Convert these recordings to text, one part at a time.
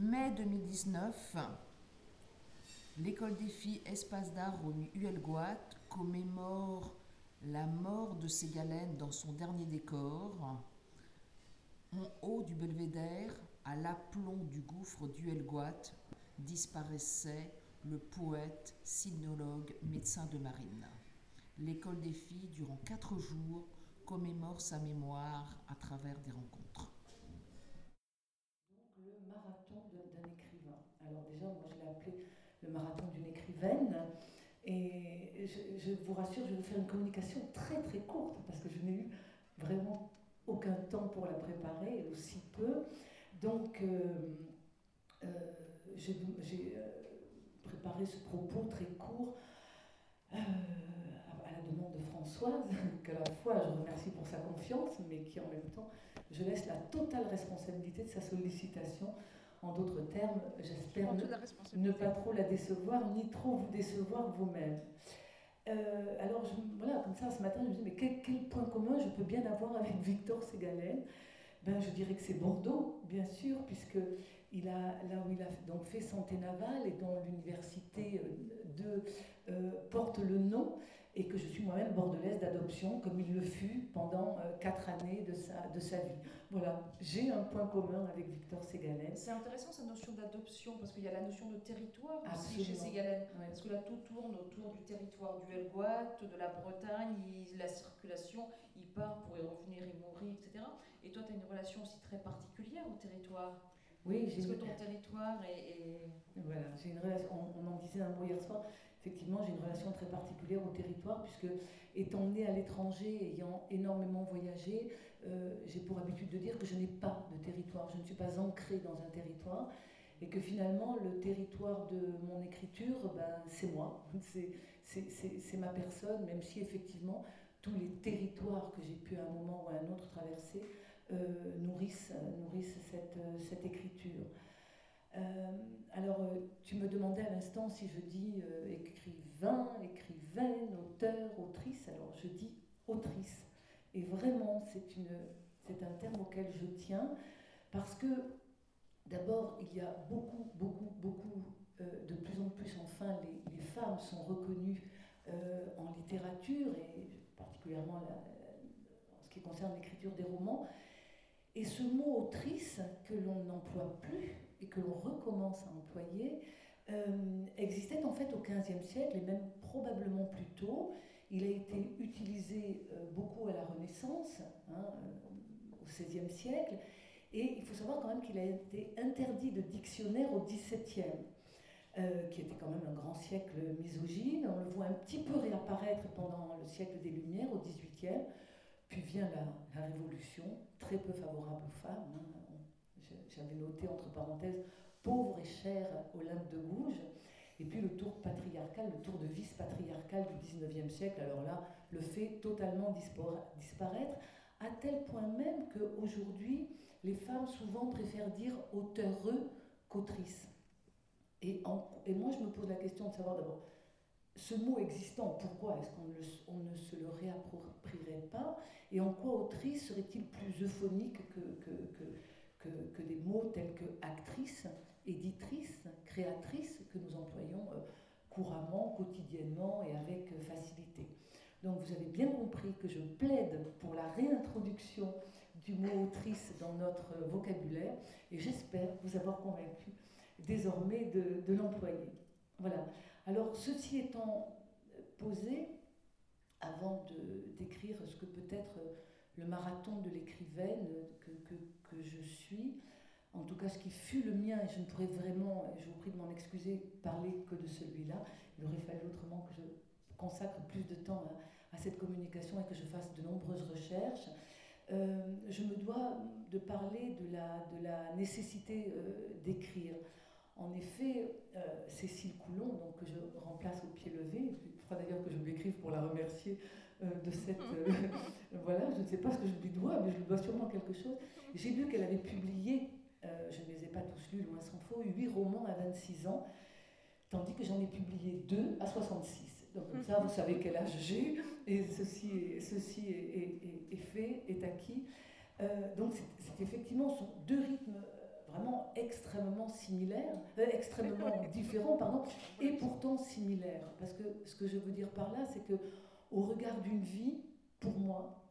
Mai 2019, l'école des filles Espace d'art au Huelgoat commémore la mort de Ségalène dans son dernier décor. En haut du belvédère, à l'aplomb du gouffre d'Huelgoat, disparaissait le poète, sinologue, médecin de marine. L'école des filles, durant quatre jours, commémore sa mémoire à travers des rencontres le marathon d'un écrivain. Alors déjà, moi je l'ai appelé marathon d'une écrivaine. Et je, vous rassure, je vais vous faire une communication très très courte parce que je n'ai eu vraiment aucun temps pour la préparer, aussi peu. Donc euh, euh, j'ai euh, préparé ce propos très court à la demande de Françoise, qu'à la fois je remercie pour sa confiance, mais qui en même temps, je laisse la totale responsabilité de sa sollicitation. En d'autres termes, j'espère ne, pas trop la décevoir, ni trop vous décevoir vous-même. Euh, alors, voilà, comme ça, ce matin, je me dis, mais quel, point commun je peux bien avoir avec Victor Ségalen ben, Je dirais que c'est Bordeaux, bien sûr, puisque il a, là où il a donc fait santé navale et dont l'université euh, de, euh, porte le nom, et que je suis moi-même bordelaise d'adoption, comme il le fut pendant euh, quatre années de sa, de sa vie. Voilà, j'ai un point commun avec Victor Ségalen. C'est intéressant cette notion d'adoption, parce qu'il y a la notion de territoire aussi chez Ségalen, parce que là tout tourne autour du territoire du Helgoat, de la Bretagne, la circulation, il part pour y revenir, il mourit, etc. Et toi, tu as une relation aussi très particulière au territoire. Oui, j'ai. Parce que ton territoire est. Voilà, j'ai une relation. On, en disait un mot hier soir. Effectivement, j'ai une relation très particulière au territoire, puisque étant née à l'étranger, ayant énormément voyagé, euh, j'ai pour habitude de dire que je n'ai pas de territoire. Je ne suis pas ancrée dans un territoire. Et que finalement, le territoire de mon écriture, ben, c'est moi, c'est ma personne, même si effectivement, tous les territoires que j'ai pu à un moment ou à un autre traverser euh, nourrissent, cette, cette écriture. Euh, alors, euh, tu me demandais à l'instant si je dis écrivain, écrivaine, auteur, autrice. Alors, je dis autrice. Et vraiment, c'est, un terme auquel je tiens parce que, d'abord, il y a beaucoup, beaucoup, beaucoup, de plus en plus, enfin, les, les femmes sont reconnues en littérature et particulièrement en ce qui concerne l'écriture des romans. Et ce mot autrice, que l'on n'emploie plus et que l'on recommence à employer, euh, existait en fait au XVe siècle et même probablement plus tôt. Il a été utilisé euh, beaucoup à la Renaissance, hein, euh, au XVIe siècle, et il faut savoir quand même qu'il a été interdit de dictionnaire au XVIIe. qui était quand même un grand siècle misogyne. On le voit un petit peu réapparaître pendant le siècle des Lumières, au XVIIIe. Puis vient la, Révolution, très peu favorable aux femmes. Hein. J'avais noté entre parenthèses pauvre et chère Olympe de Gouges. Et puis le tour patriarcal, le tour de vice-patriarcal du 19e siècle, alors là, le fait totalement disparaître, à tel point même qu'aujourd'hui, les femmes souvent préfèrent dire auteureux qu'autrice. Et, et moi, je me pose la question de savoir d'abord, ce mot existant, pourquoi est-ce qu'on ne se le réapproprierait pas? Et en quoi autrice serait-il plus euphonique que, que, des mots tels que actrice, éditrice, créatrice, que nous employons euh, couramment, quotidiennement et avec euh, facilité donc vous avez bien compris que je plaide pour la réintroduction du mot autrice dans notre vocabulaire et j'espère vous avoir convaincu désormais de, l'employer. Voilà. Alors, ceci étant posé, avant décrire ce que peut être le marathon de l'écrivaine que, que, je suis, en tout cas ce qui fut le mien, et je ne pourrais vraiment, je vous prie de m'en excuser, parler que de celui-là, il aurait fallu autrement que je consacre plus de temps à, cette communication et que je fasse de nombreuses recherches. Euh, je me dois de parler de la, nécessité euh, d'écrire. En effet, euh, Cécile Coulon, donc, que je remplace au pied levé, il faudra d'ailleurs que je lui écrive pour la remercier de cette... Euh, voilà, je ne sais pas ce que je lui dois, mais je lui dois sûrement quelque chose. J'ai lu qu'elle avait publié, je ne les ai pas tous lus, loin s'en faut, huit romans à 26 ans, tandis que j'en ai publié deux à 66. Donc comme ça, vous savez quel âge j'ai, et ceci, est, ceci est, est, fait, est acquis. donc c'est effectivement sont deux rythmes vraiment extrêmement similaires, euh, extrêmement différents, pardon, et pourtant similaires. Parce que ce que je veux dire par là, c'est que au regard d'une vie, pour moi,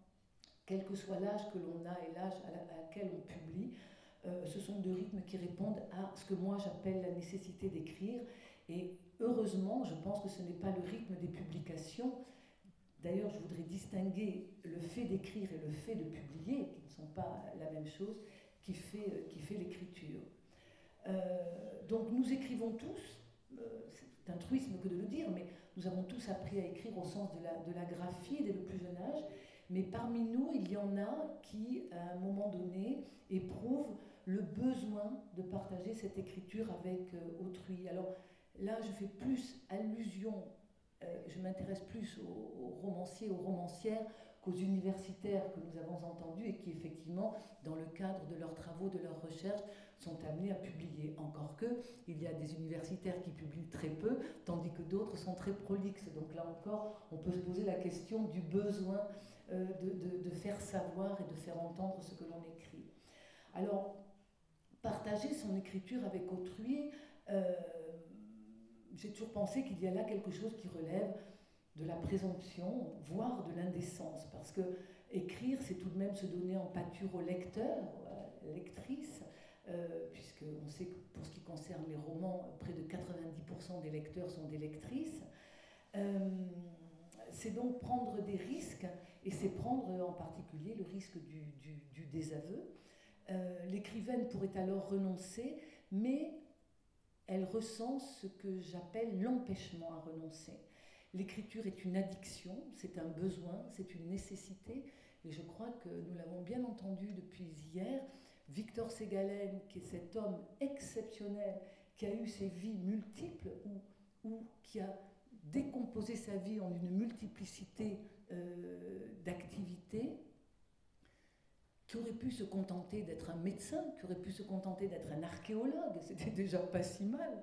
quel que soit l'âge que l'on a et l'âge à, laquelle on publie, euh, ce sont deux rythmes qui répondent à ce que moi j'appelle la nécessité d'écrire. Et heureusement, je pense que ce n'est pas le rythme des publications. D'ailleurs, je voudrais distinguer le fait d'écrire et le fait de publier, qui ne sont pas la même chose, qui fait, euh, l'écriture. Euh, donc nous écrivons tous, c'est un truisme que de le dire, mais nous avons tous appris à écrire au sens de la, graphie dès le plus jeune âge, mais parmi nous, il y en a qui, à un moment donné, éprouvent le besoin de partager cette écriture avec euh, autrui. Alors là, je fais plus allusion, euh, je m'intéresse plus aux, romanciers, aux romancières qu'aux universitaires que nous avons entendus et qui, effectivement, dans le cadre de leurs travaux, de leurs recherches, sont amenés à publier. Encore que, il y a des universitaires qui publient très peu, tandis que d'autres sont très prolixes. Donc là encore, on peut se poser la question du besoin euh, de, faire savoir et de faire entendre ce que l'on écrit. Alors, partager son écriture avec autrui, euh, j'ai toujours pensé qu'il y a là quelque chose qui relève de la présomption, voire de l'indécence, parce que écrire, c'est tout de même se donner en pâture au lecteur, à la lectrice, euh, puisqu'on sait que pour ce qui concerne les romans, près de 90% des lecteurs sont des lectrices. c'est donc prendre des risques et c'est prendre en particulier le risque du, désaveu. Euh, l'écrivaine pourrait alors renoncer, mais elle ressent ce que j'appelle l'empêchement à renoncer. L'écriture est une addiction, c'est un besoin, c'est une nécessité, et je crois que nous l'avons bien entendu depuis hier. Victor Ségalen, qui est cet homme exceptionnel, qui a eu ses vies multiples, ou, qui a décomposé sa vie en une multiplicité euh, d'activité qui aurait pu se contenter d'être un médecin, qui aurait pu se contenter d'être un archéologue, c'était déjà pas si mal,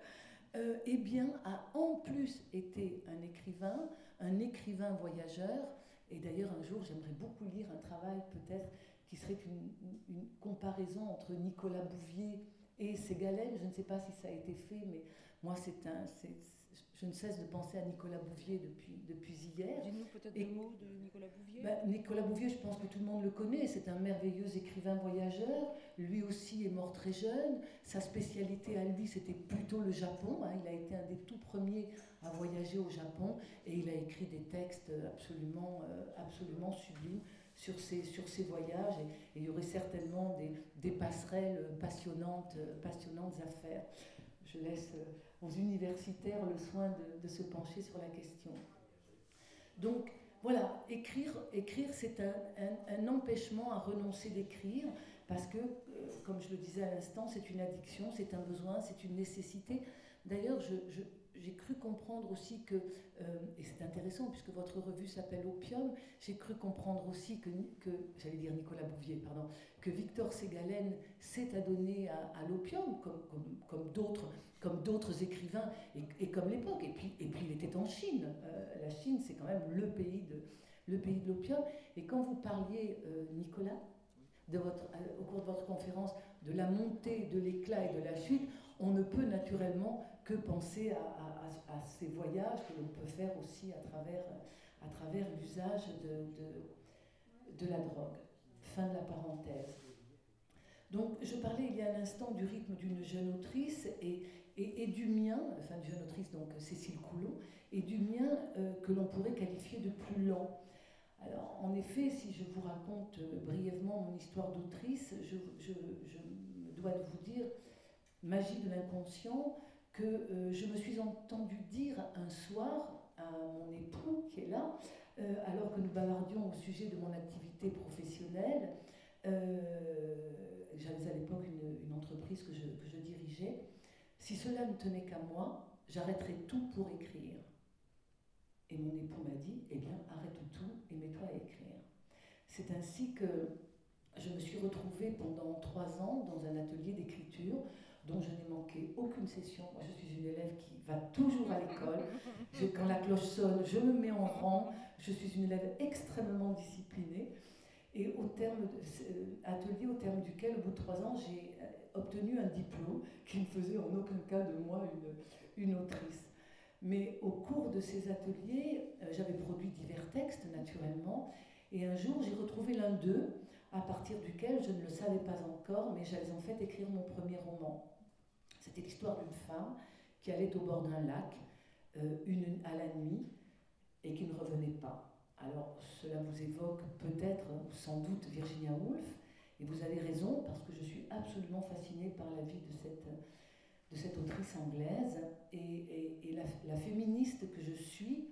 euh, eh bien, a en plus été un écrivain, un écrivain voyageur. Et d'ailleurs, un jour, j'aimerais beaucoup lire un travail peut-être qui serait une, une, comparaison entre Nicolas Bouvier et Ségalène. Je ne sais pas si ça a été fait, mais moi, c'est un, je ne cesse de penser à Nicolas Bouvier depuis, depuis hier. Dis-nous peut-être deux mots de Nicolas Bouvier. Ben, Nicolas Bouvier, je pense que tout le monde le connaît. C'est un merveilleux écrivain voyageur. Lui aussi est mort très jeune. Sa spécialité à lui, c'était plutôt le Japon. Hein. Il a été un des tout premiers à voyager au Japon et il a écrit des textes absolument, euh, absolument sublimes sur ses, sur ses voyages. Et, il y aurait certainement des, passerelles passionnantes, passionnantes à faire. Je laisse euh, aux universitaires le soin de, se pencher sur la question. Donc voilà, écrire, écrire c'est un, empêchement à renoncer d'écrire, parce que, euh, comme je le disais à l'instant, c'est une addiction, c'est un besoin, c'est une nécessité. D'ailleurs, j'ai cru comprendre aussi que, euh, et c'est intéressant puisque votre revue s'appelle Opium, j'ai cru comprendre aussi que, j'allais dire Nicolas Bouvier, pardon, que Victor Ségalen s'est adonné à, l'opium, comme, d'autres comme d'autres écrivains et, comme l'époque. Et puis, il était en Chine. Euh, la Chine, c'est quand même le pays de l'opium. Et quand vous parliez, euh, Nicolas, au cours de votre conférence, de la montée, de l'éclat et de la chute, on ne peut naturellement que penser à, ces voyages que l'on peut faire aussi à travers, à travers l'usage de, de, la drogue. Fin de la parenthèse. Donc, je parlais il y a un instant du rythme d'une jeune autrice et, et, du mien, enfin de jeune autrice, donc Cécile Coulon, et du mien euh, que l'on pourrait qualifier de plus lent. Alors, en effet, si je vous raconte euh, brièvement mon histoire d'autrice, je, je, dois vous dire, magie de l'inconscient, que euh, je me suis entendu dire un soir à mon époux qui est là, alors que nous bavardions au sujet de mon activité professionnelle, j'avais à l'époque une, une, entreprise que je, que je dirigeais, si cela ne tenait qu'à moi, j'arrêterais tout pour écrire. Et mon époux m'a dit, eh bien, arrête tout et mets-toi à écrire. C'est ainsi que je me suis retrouvée pendant trois ans dans un atelier d'écriture dont je n'ai manqué aucune session. Je suis une élève qui va toujours à l'école. Quand la cloche sonne, je me mets en rang. Je suis une élève extrêmement disciplinée. Et au terme de, atelier au terme duquel, au bout de trois ans, j'ai obtenu un diplôme qui ne faisait en aucun cas de moi une, une autrice. Mais au cours de ces ateliers, euh, j'avais produit divers textes naturellement, et un jour j'ai retrouvé l'un d'eux, à partir duquel je ne le savais pas encore, mais j'allais en fait écrire mon premier roman. C'était l'histoire d'une femme qui allait au bord d'un lac, euh, une, à la nuit, et qui ne revenait pas. Alors cela vous évoque peut-être ou sans doute Virginia Woolf, et vous avez raison parce que je suis absolument fascinée par la vie de cette de cette autrice anglaise. Et, et, la, féministe que je suis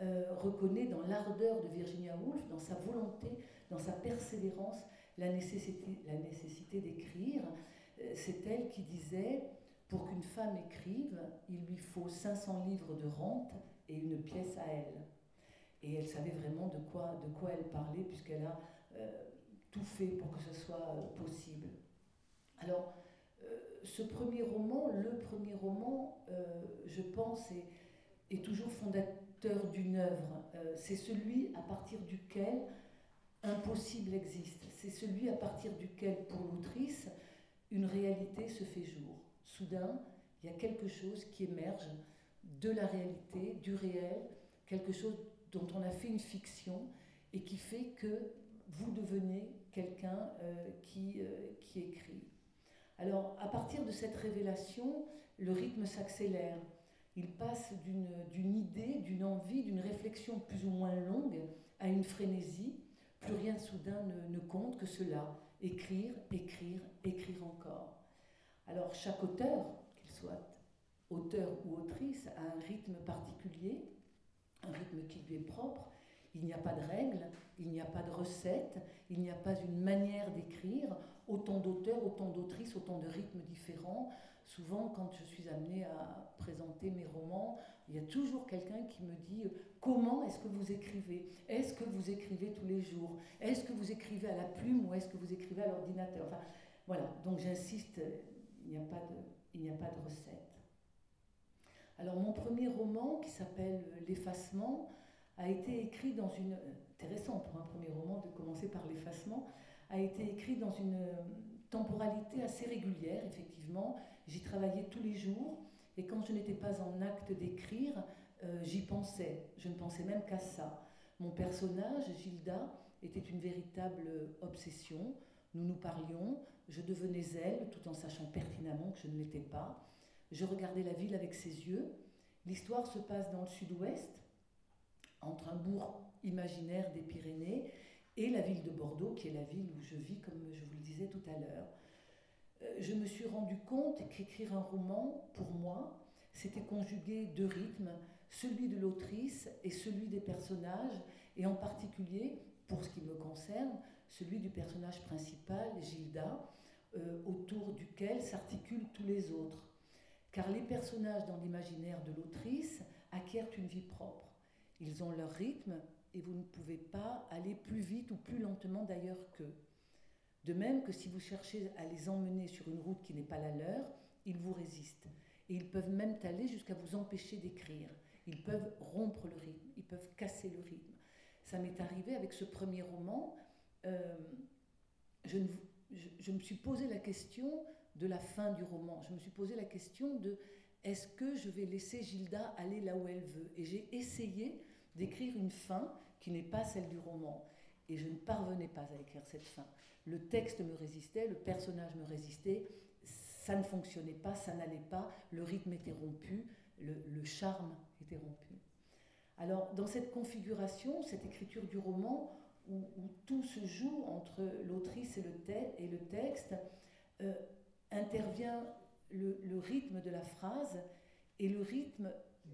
euh, reconnaît dans l'ardeur de Virginia Woolf, dans sa volonté, dans sa persévérance, la nécessité, la nécessité d'écrire. Euh, c'est elle qui disait, pour qu'une femme écrive, il lui faut 500 livres de rente et une pièce à elle. Et elle savait vraiment de quoi, elle parlait, puisqu'elle a euh, tout fait pour que ce soit possible. Alors, ce premier roman, le premier roman, euh, je pense, est, toujours fondateur d'une œuvre. Euh, c'est celui à partir duquel impossible existe. C'est celui à partir duquel, pour l'autrice, une réalité se fait jour. Soudain, il y a quelque chose qui émerge de la réalité, du réel, quelque chose dont on a fait une fiction et qui fait que vous devenez quelqu'un euh, qui, qui écrit. Alors, à partir de cette révélation, le rythme s'accélère. Il passe d'une idée, d'une envie, d'une réflexion plus ou moins longue à une frénésie. Plus rien soudain ne, compte que cela. Écrire, écrire, écrire encore. Alors, chaque auteur, qu'il soit auteur ou autrice, a un rythme particulier, un rythme qui lui est propre. Il n'y a pas de règles, il n'y a pas de recettes, il n'y a pas une manière d'écrire autant d'auteurs, autant d'autrices, autant de rythmes différents. Souvent, quand je suis amenée à présenter mes romans, il y a toujours quelqu'un qui me dit comment est-ce que vous écrivez? Est-ce que vous écrivez tous les jours? Est-ce que vous écrivez à la plume ou est-ce que vous écrivez à l'ordinateur? Voilà. Donc j'insiste, il n'y a pas de, a pas de recette. Alors mon premier roman, qui s'appelle L'effacement, a été écrit dans une intéressant pour un premier roman de commencer par l'effacement a été écrit dans une euh, temporalité assez régulière, effectivement. J'y travaillais tous les jours et quand je n'étais pas en acte d'écrire, euh, j'y pensais. Je ne pensais même qu'à ça. Mon personnage, Gilda, était une véritable obsession. Nous nous parlions, je devenais elle, tout en sachant pertinemment que je ne l'étais pas. Je regardais la ville avec ses yeux. L'histoire se passe dans le sud-ouest, entre un bourg imaginaire des Pyrénées et la ville de Bordeaux, qui est la ville où je vis, comme je vous le disais tout à l'heure. Euh, je me suis rendu compte qu'écrire un roman, pour moi, c'était conjuguer deux rythmes, celui de l'autrice et celui des personnages, et en particulier, pour ce qui me concerne, celui du personnage principal, Gilda, euh, autour duquel s'articulent tous les autres. Car les personnages dans l'imaginaire de l'autrice acquièrent une vie propre. Ils ont leur rythme, et vous ne pouvez pas aller plus vite ou plus lentement d'ailleurs qu'eux. De même que si vous cherchez à les emmener sur une route qui n'est pas la leur, ils vous résistent. Et ils peuvent même aller jusqu'à vous empêcher d'écrire. Ils peuvent rompre le rythme, ils peuvent casser le rythme. Ça m'est arrivé avec ce premier roman. Euh, je, je, me suis posé la question de la fin du roman. Je me suis posé la question de est-ce que je vais laisser Gilda aller là où elle veut? Et j'ai essayé d'écrire une fin qui n'est pas celle du roman. Et je ne parvenais pas à écrire cette fin. Le texte me résistait, le personnage me résistait, ça ne fonctionnait pas, ça n'allait pas, le rythme était rompu, le, charme était rompu. Alors, dans cette configuration, cette écriture du roman, où, tout se joue entre l'autrice et, le texte, euh, intervient le, rythme de la phrase et le rythme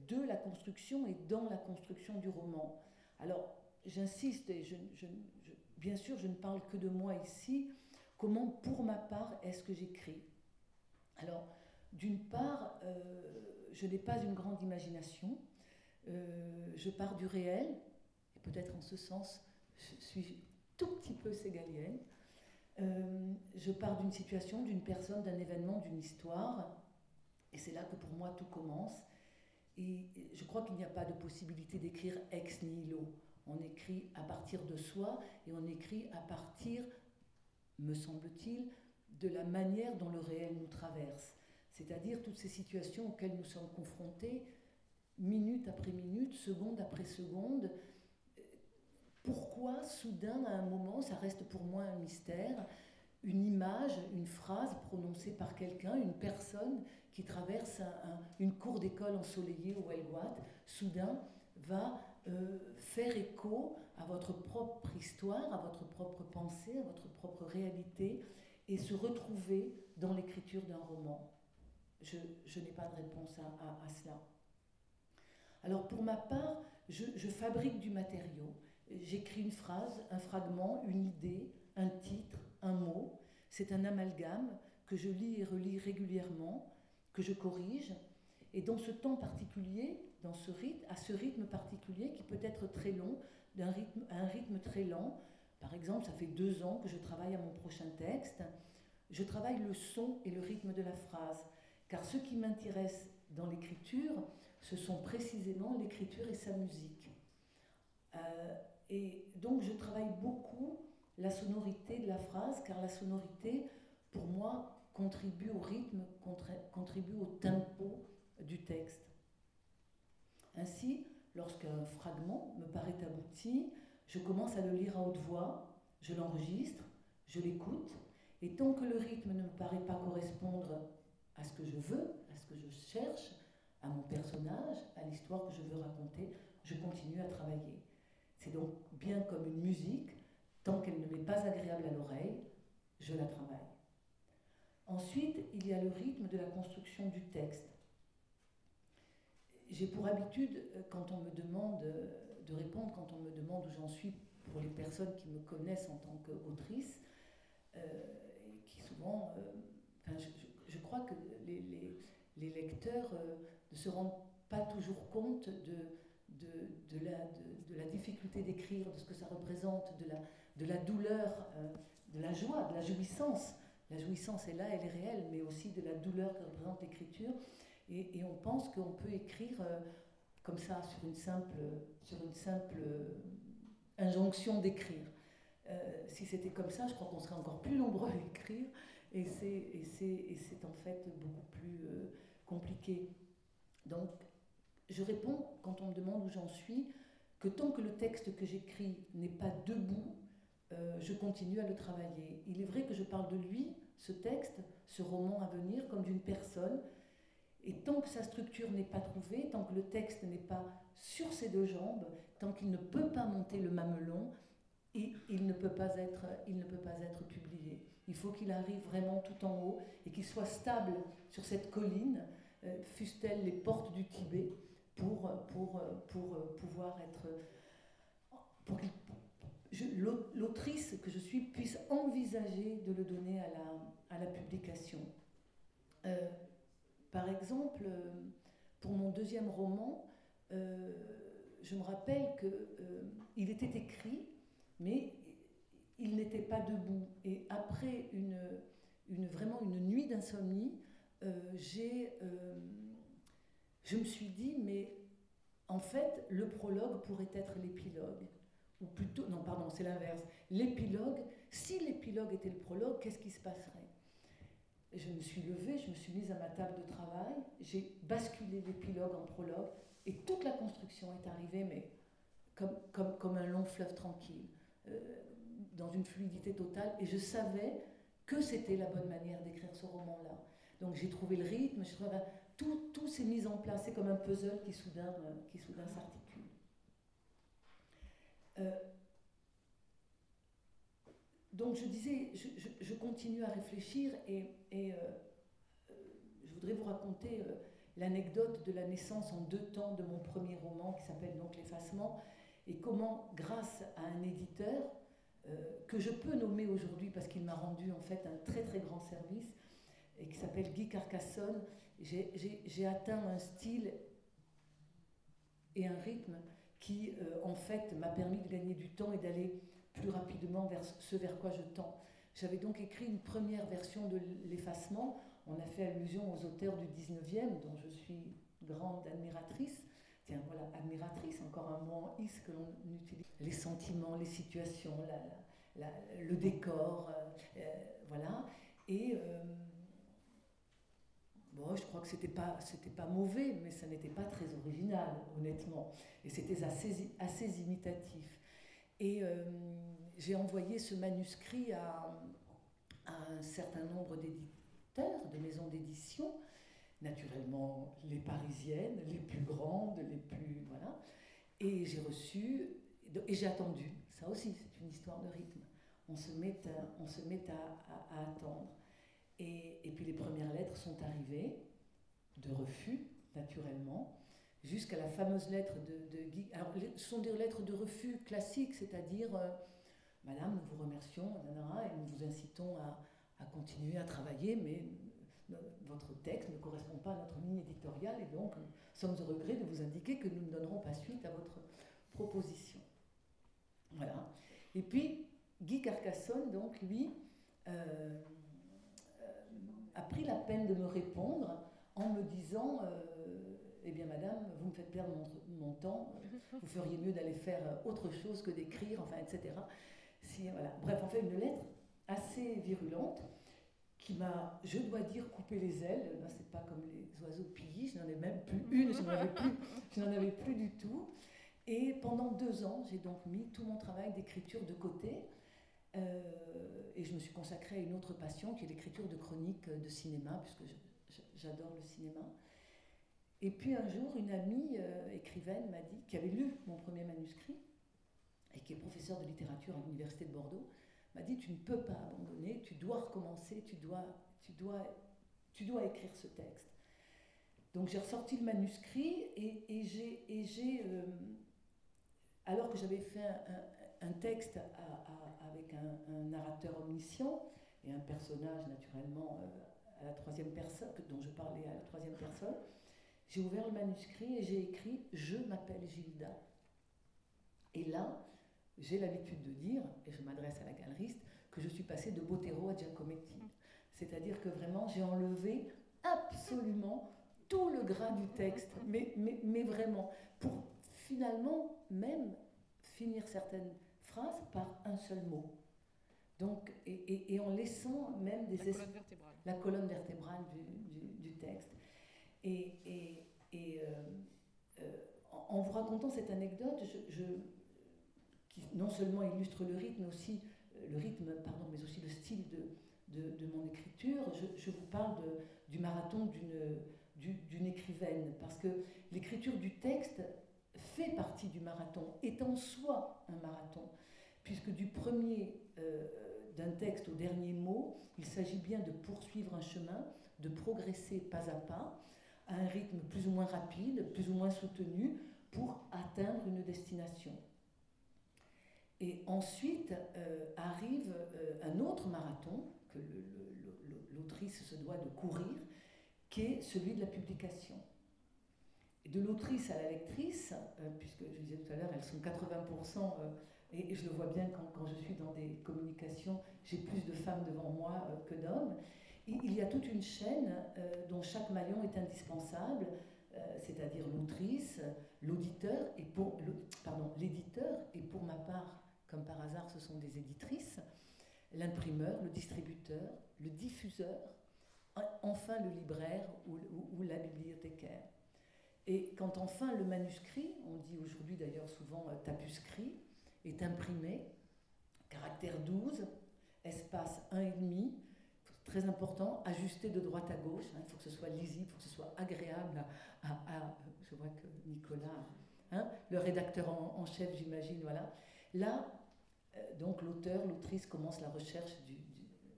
de la construction et dans la construction du roman. Alors, j'insiste, et bien sûr, je ne parle que de moi ici, comment, pour ma part, est-ce que j'écris? Alors, d'une part, euh, je n'ai pas une grande imagination, euh, je pars du réel, et peut-être en ce sens, je suis tout petit peu ségalienne. Euh, je pars d'une situation, d'une personne, d'un événement, d'une histoire, et c'est là que pour moi tout commence. Et je crois qu'il n'y a pas de possibilité d'écrire ex nihilo. On écrit à partir de soi et on écrit à partir, me semble-t-il, de la manière dont le réel nous traverse, c'est-à-dire toutes ces situations auxquelles nous sommes confrontés, minute après minute, seconde après seconde. Pourquoi soudain, à un moment, ça reste pour moi un mystère, une image, une phrase prononcée par quelqu'un, une personne qui traverse une cour d'école ensoleillée au Elguat, soudain va euh, faire écho à votre propre histoire, à votre propre pensée, à votre propre réalité, et se retrouver dans l'écriture d'un roman. Je, n'ai pas de réponse à, cela. Alors pour ma part, je, fabrique du matériau. J'écris une phrase, un fragment, une idée, un titre, un mot. C'est un amalgame que je lis et relis régulièrement, que je corrige. Et dans ce temps particulier, dans ce rythme, à ce rythme particulier qui peut être très long, d'un rythme, un rythme très lent. Par exemple, ça fait deux ans que je travaille à mon prochain texte. Je travaille le son et le rythme de la phrase, car ce qui m'intéresse dans l'écriture, ce sont précisément l'écriture et sa musique. Euh, et donc je travaille beaucoup la sonorité de la phrase, car la sonorité, pour moi, contribue au rythme, contribue au tempo du texte. Ainsi, lorsqu'un fragment me paraît abouti, je commence à le lire à haute voix, je l'enregistre, je l'écoute, et tant que le rythme ne me paraît pas correspondre à ce que je veux, à ce que je cherche, à mon personnage, à l'histoire que je veux raconter, je continue à travailler. C'est donc bien comme une musique, tant qu'elle ne m'est pas agréable à l'oreille, je la travaille. Ensuite, il y a le rythme de la construction du texte j'ai pour habitude, euh, quand on me demande euh, de répondre, quand on me demande où j'en suis pour les personnes qui me connaissent en tant qu'autrice, euh, qui souvent, je, crois que les, lecteurs ne se rendent pas toujours compte de, de, la, difficulté d'écrire, de ce que ça représente, de la, la douleur, de la joie, de la jouissance. La jouissance est là, elle est réelle, mais aussi de la douleur que représente l'écriture. Et, on pense qu'on peut écrire euh, comme ça sur une simple, sur une simple euh, injonction d'écrire. Euh, si c'était comme ça, je crois qu'on serait encore plus nombreux à écrire, et c'est en fait beaucoup plus compliqué. Donc, je réponds quand on me demande où j'en suis, que tant que le texte que j'écris n'est pas debout, je continue à le travailler. Il est vrai que je parle de lui, ce texte, ce roman à venir, comme d'une personne et tant que sa structure n'est pas trouvée, tant que le texte n'est pas sur ses deux jambes, tant qu'il ne peut pas monter le mamelon, il, ne peut pas être, il ne peut pas être publié. Il faut qu'il arrive vraiment tout en haut et qu'il soit stable sur cette colline, euh, fussent-elles les portes du Tibet, pour, pour pouvoir être... Pour l'autrice que je suis puisse envisager de le donner à la, publication. Euh, par exemple, euh, pour mon deuxième roman, euh, je me rappelle qu'il euh, était écrit, mais il n'était pas debout. Et après une, vraiment une nuit d'insomnie, j'ai, je me suis dit, mais en fait, le prologue pourrait être l'épilogue. Ou plutôt, non, pardon, c'est l'inverse. L'épilogue, si l'épilogue était le prologue, qu'est-ce qui se passerait? Je me suis levée, je me suis mise à ma table de travail, j'ai basculé l'épilogue en prologue, et toute la construction est arrivée, mais comme, comme, comme un long fleuve tranquille, euh, dans une fluidité totale, et je savais que c'était la bonne manière d'écrire ce roman-là. Donc j'ai trouvé le rythme, je trouvé, tout, tout s'est mis en place, c'est comme un puzzle qui soudain, euh, qui soudain s'articule. Euh, donc je disais, je, continue à réfléchir et, euh, je voudrais vous raconter l'anecdote de la naissance en deux temps de mon premier roman qui s'appelle donc L'effacement et comment, grâce à un éditeur que je peux nommer aujourd'hui parce qu'il m'a rendu en fait un très très grand service et qui s'appelle Guy Carcassonne, j'ai atteint un style et un rythme qui en fait m'a permis de gagner du temps et d'aller plus rapidement vers ce vers quoi je tends. J'avais donc écrit une première version de l'effacement. On a fait allusion aux auteurs du 19e, dont je suis grande admiratrice. Voilà, admiratrice, encore un mot en is que l'on utilise. Les sentiments, les situations, la, le décor, euh, euh, voilà. Et bon, je crois que c'était pas, c'était pas mauvais, mais ça n'était pas très original, honnêtement. Et c'était assez, assez imitatif. Et j'ai envoyé ce manuscrit à un certain nombre d'éditeurs, de maisons d'édition, naturellement les parisiennes, les plus grandes, les plus. Voilà. Et j'ai reçu, et j'ai attendu, ça aussi c'est une histoire de rythme. On se met à, on se met à, attendre. Et, et, puis les premières lettres sont arrivées, de refus, naturellement, jusqu'à la fameuse lettre de, de Guy. Alors, ce sont des lettres de refus classiques, c'est-à-dire. Euh, Madame, nous vous remercions, et nous vous incitons à, à continuer à travailler, mais votre texte ne correspond pas à notre ligne éditoriale et donc nous sommes au regret de vous indiquer que nous ne donnerons pas suite à votre proposition. Voilà. Et puis, Guy Carcassonne, donc, lui, euh, euh, a pris la peine de me répondre en me disant euh, Eh bien, madame, vous me faites perdre mon, mon temps, vous feriez mieux d'aller faire autre chose que d'écrire, enfin, etc. Si, voilà. Bref, en fait, une lettre assez virulente qui m'a, je dois dire, coupé les ailes. Là, c'est pas comme les oiseaux pillés, je n'en ai même plus une, je n'en avais plus, je n'en avais plus du tout. Et pendant deux ans, j'ai donc mis tout mon travail d'écriture de côté. Euh, et je me suis consacrée à une autre passion qui est l'écriture de chroniques de cinéma, puisque j'adore le cinéma. Et puis un jour, une amie euh, écrivaine m'a dit, qui avait lu mon premier manuscrit, et qui est professeure de littérature à l'Université de Bordeaux, m'a dit tu ne peux pas abandonner, tu dois recommencer, tu dois, tu dois, tu dois écrire ce texte. Donc j'ai ressorti le manuscrit et, et j'ai, euh, alors que j'avais fait un, texte avec un, narrateur omniscient et un personnage naturellement euh, à la troisième personne, dont je parlais à la troisième personne, j'ai ouvert le manuscrit et j'ai écrit Je m'appelle Gilda. Et là, j'ai l'habitude de dire, et je m'adresse à la galeriste, que je suis passée de Botero à Giacometti. C'est-à-dire que vraiment, j'ai enlevé absolument tout le gras du texte, mais, mais, mais vraiment, pour finalement même finir certaines phrases par un seul mot. Donc, et, et, en laissant même des... La colonne vertébrale. La colonne vertébrale du, du, texte. Et, et euh, euh, en, vous racontant cette anecdote, je qui non seulement illustre le rythme, aussi euh, le rythme, pardon, mais aussi le style de, de, mon écriture. Je, vous parle du marathon d'une écrivaine, parce que l'écriture du texte fait partie du marathon, est en soi un marathon, puisque du premier euh, d'un texte au dernier mot, il s'agit bien de poursuivre un chemin, de progresser pas à pas, à un rythme plus ou moins rapide, plus ou moins soutenu, pour atteindre une destination. Et ensuite euh, arrive euh, un autre marathon que l'autrice se doit de courir, qui est celui de la publication. De l'autrice à la lectrice, euh, puisque je disais tout à l'heure, elles sont 80%, et, je le vois bien quand, je suis dans des communications, j'ai plus de femmes devant moi que d'hommes. Il y a toute une chaîne dont chaque maillon est indispensable, c'est-à-dire l'autrice, l'auditeur, et pour, l'éditeur, et pour ma part, comme par hasard, ce sont des éditrices, l'imprimeur, le distributeur, le diffuseur, enfin le libraire ou, la bibliothécaire. Et quand enfin le manuscrit, on dit aujourd'hui d'ailleurs souvent euh, tapuscrit, est imprimé, caractère 12, espace 1,5, très important, ajusté de droite à gauche, hein, il faut que ce soit lisible, il faut que ce soit agréable à, je vois que Nicolas, hein, le rédacteur en, chef j'imagine, voilà. Là, donc l'auteur, l'autrice commence la recherche, du,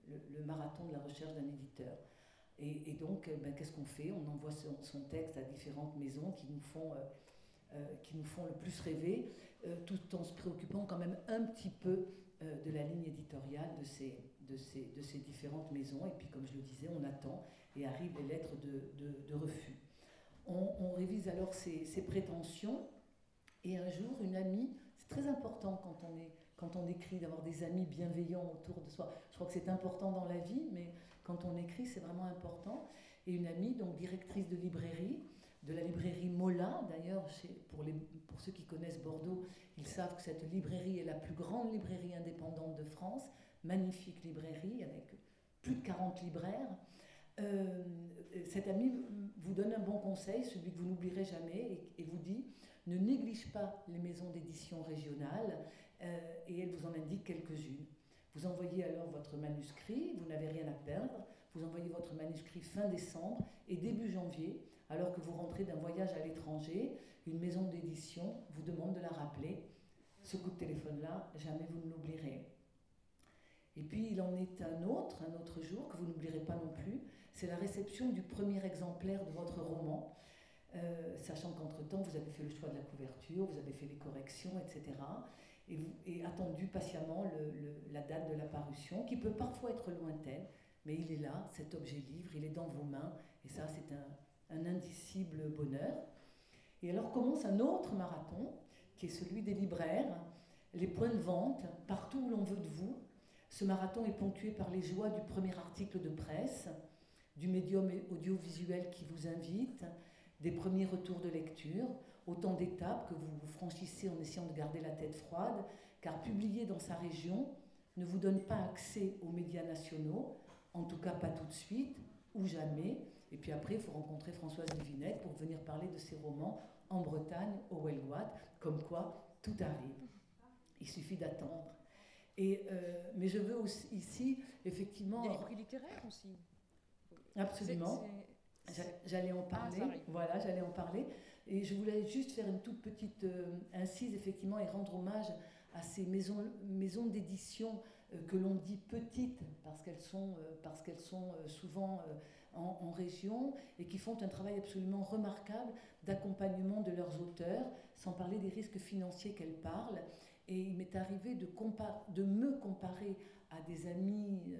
le, marathon de la recherche d'un éditeur. Et, donc, euh, ben, qu'est-ce qu'on fait? On envoie son, texte à différentes maisons qui nous font, euh, qui nous font le plus rêver, tout en se préoccupant quand même un petit peu de la ligne éditoriale de ces, de, ces, de ces différentes maisons. Et puis, comme je le disais, on attend et arrivent les lettres de, de, refus. On, révise alors ses, ses prétentions. Et un jour, une amie, c'est très important quand on est quand on écrit, d'avoir des amis bienveillants autour de soi. Je crois que c'est important dans la vie, mais quand on écrit, c'est vraiment important. Et une amie, donc directrice de librairie, de la librairie Mola, d'ailleurs, pour, pour ceux qui connaissent Bordeaux, ils savent que cette librairie est la plus grande librairie indépendante de France, magnifique librairie avec plus de 40 libraires. Euh, cet ami vous donne un bon conseil, celui que vous n'oublierez jamais, et, vous dit ne néglige pas les maisons d'édition régionales, euh, et elle vous en indique quelques-unes. Vous envoyez alors votre manuscrit, vous n'avez rien à perdre, vous envoyez votre manuscrit fin décembre, et début janvier, alors que vous rentrez d'un voyage à l'étranger, une maison d'édition vous demande de la rappeler. Ce coup de téléphone-là, jamais vous ne l'oublierez. Et puis il en est un autre, un autre jour, que vous n'oublierez pas non plus, c'est la réception du premier exemplaire de votre roman, euh, sachant qu'entre-temps, vous avez fait le choix de la couverture, vous avez fait les corrections, etc. Et, attendu patiemment la date de la parution, qui peut parfois être lointaine, mais il est là, cet objet livre, il est dans vos mains, et ça, c'est un indicible bonheur. Et alors commence un autre marathon, qui est celui des libraires, les points de vente, partout où l'on veut de vous. Ce marathon est ponctué par les joies du premier article de presse, du médium audiovisuel qui vous invite, des premiers retours de lecture, autant d'étapes que vous franchissez en essayant de garder la tête froide, car publier dans sa région ne vous donne pas accès aux médias nationaux, en tout cas pas tout de suite, ou jamais. Et puis après, il faut rencontrer Françoise Divinette pour venir parler de ses romans en Bretagne, au Welwatt, comme quoi tout arrive. Il suffit d'attendre. Et, euh, mais je veux aussi ici, effectivement. Il y a les prix littéraires aussi. Absolument. J'allais en ah, parler. voilà, j'allais en parler. Et je voulais juste faire une toute petite euh, incise, effectivement, et rendre hommage à ces maisons, maisons d'édition euh, que l'on dit petites, parce qu'elles sont, euh, parce qu'elles sont souvent en, région, et qui font un travail absolument remarquable d'accompagnement de leurs auteurs, sans parler des risques financiers qu'elles parlent. Et il m'est arrivé de me comparer à des amis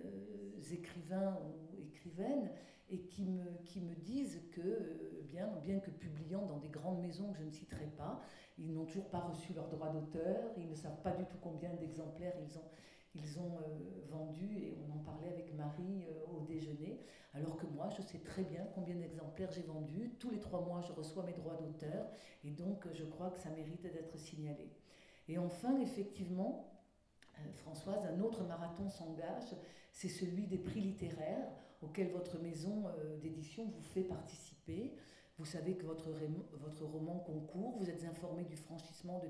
écrivains ou écrivaines et qui me, qui me disent que, euh, bien, bien que publiant dans des grandes maisons que je ne citerai pas, ils n'ont toujours pas reçu leur droit d'auteur, ils ne savent pas du tout combien d'exemplaires ils ont, ils ont euh, vendus, et on en parlait avec Marie euh, au déjeuner, alors que moi, je sais très bien combien d'exemplaires j'ai vendus. Tous les trois mois, je reçois mes droits d'auteur, et donc je crois que ça mérite d'être signalé. Et enfin, effectivement, Françoise, un autre marathon s'engage, c'est celui des prix littéraires auquel votre maison euh, d'édition vous fait participer. Vous savez que votre, votre roman concourt, vous êtes informé du franchissement de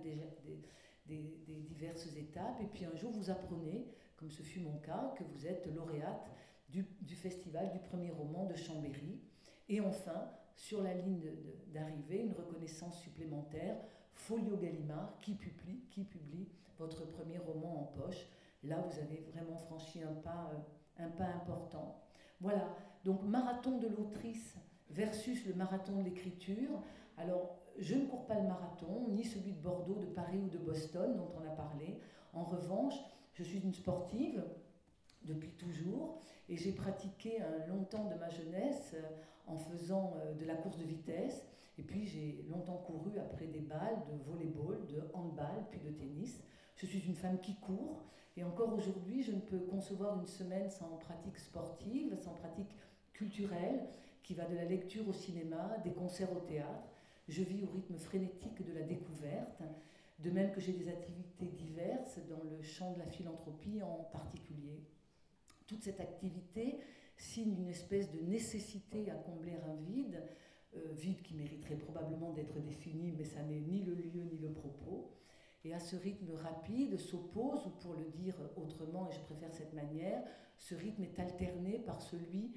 des, diverses étapes, et puis un jour vous apprenez, comme ce fut mon cas, que vous êtes lauréate du, du festival du premier roman de Chambéry. Et enfin, sur la ligne d'arrivée, une reconnaissance supplémentaire, Folio Gallimard, qui publie, qui publie votre premier roman en poche. Là, vous avez vraiment franchi un pas, euh, un pas important. Voilà, donc marathon de l'autrice versus le marathon de l'écriture. Alors, je ne cours pas le marathon, ni celui de Bordeaux, de Paris ou de Boston, dont on a parlé. En revanche, je suis une sportive depuis toujours et j'ai pratiqué un long temps de ma jeunesse euh, en faisant euh, de la course de vitesse. Et puis j'ai longtemps couru après des balles de volleyball, de handball, puis de tennis. Je suis une femme qui court et encore aujourd'hui, je ne peux concevoir une semaine sans pratique sportive, sans pratique culturelle, qui va de la lecture au cinéma, des concerts au théâtre. Je vis au rythme frénétique de la découverte, de même que j'ai des activités diverses dans le champ de la philanthropie en particulier. Toute cette activité signe une espèce de nécessité à combler un vide, euh, vide qui mériterait probablement d'être défini, mais ça n'est ni le lieu ni le propos. Et à ce rythme rapide s'oppose, ou pour le dire autrement, et je préfère cette manière, ce rythme est alterné par celui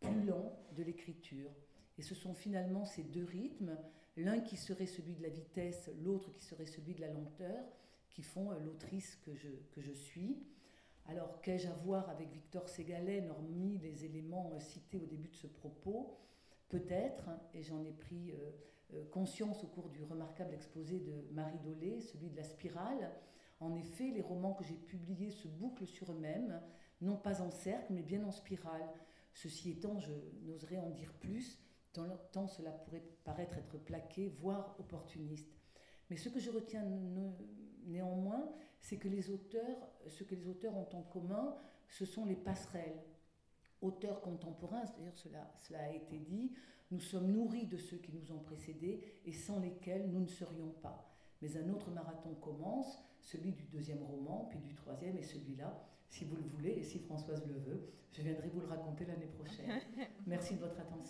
plus lent de l'écriture. Et ce sont finalement ces deux rythmes, l'un qui serait celui de la vitesse, l'autre qui serait celui de la lenteur, qui font euh, l'autrice que je, que je suis. Alors qu'ai-je à voir avec Victor Ségalen, hormis les éléments euh, cités au début de ce propos? Peut-être, et j'en ai pris euh, conscience au cours du remarquable exposé de Marie Dolé, celui de la spirale. En effet, les romans que j'ai publiés se bouclent sur eux-mêmes, non pas en cercle, mais bien en spirale. Ceci étant, je n'oserais en dire plus, tant cela pourrait paraître être plaqué, voire opportuniste. Mais ce que je retiens néanmoins, c'est que les auteurs, ce que les auteurs ont en commun, ce sont les passerelles. Auteurs contemporains, c'est-à-dire cela, cela a été dit, nous sommes nourris de ceux qui nous ont précédés et sans lesquels nous ne serions pas. Mais un autre marathon commence, celui du deuxième roman, puis du troisième, et celui-là, si vous le voulez et si Françoise le veut. Je viendrai vous le raconter l'année prochaine. Merci de votre attention.